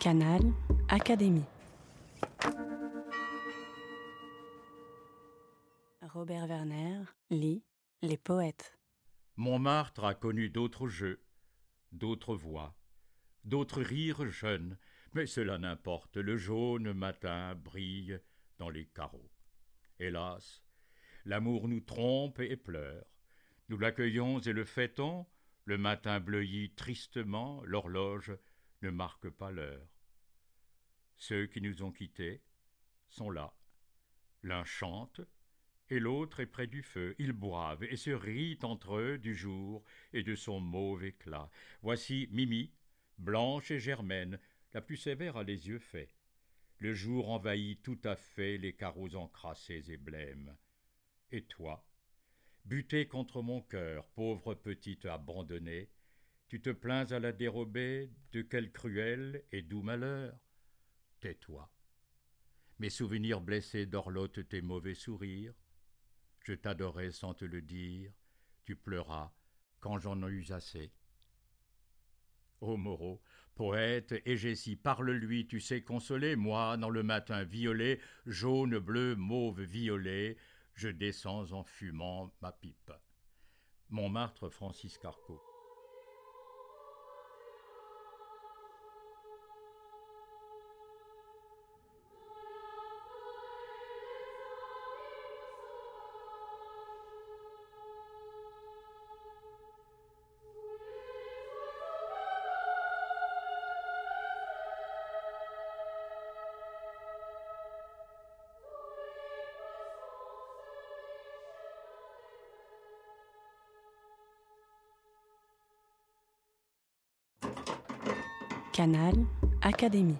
Canal Académie. Robert Werner lit Les poètes. Montmartre a connu d'autres jeux, d'autres voix, d'autres rires jeunes, mais cela n'importe, le jaune matin brille dans les carreaux. Hélas, l'amour nous trompe et pleure. Nous l'accueillons et le fêtons, le matin bleuit tristement, l'horloge ne marque pas l'heure. Ceux qui nous ont quittés sont là. L'un chante, et l'autre est près du feu. Ils boivent et se rient entre eux du jour et de son mauve éclat. Voici Mimi, blanche et germaine, la plus sévère a les yeux faits. Le jour envahit tout à fait les carreaux encrassés et blêmes. Et toi, buté contre mon cœur, pauvre petite abandonnée, tu te plains à la dérobée de quel cruel et doux malheur? Tais-toi. Mes souvenirs blessés dorlotent tes mauvais sourires. Je t'adorais sans te le dire, tu pleuras quand j'en eus assez. Ô Moreau, poète, si parle-lui, tu sais consoler, moi, dans le matin violet, jaune, bleu, mauve, violet, je descends en fumant ma pipe. Montmartre, Francis Carco. Canal Académie.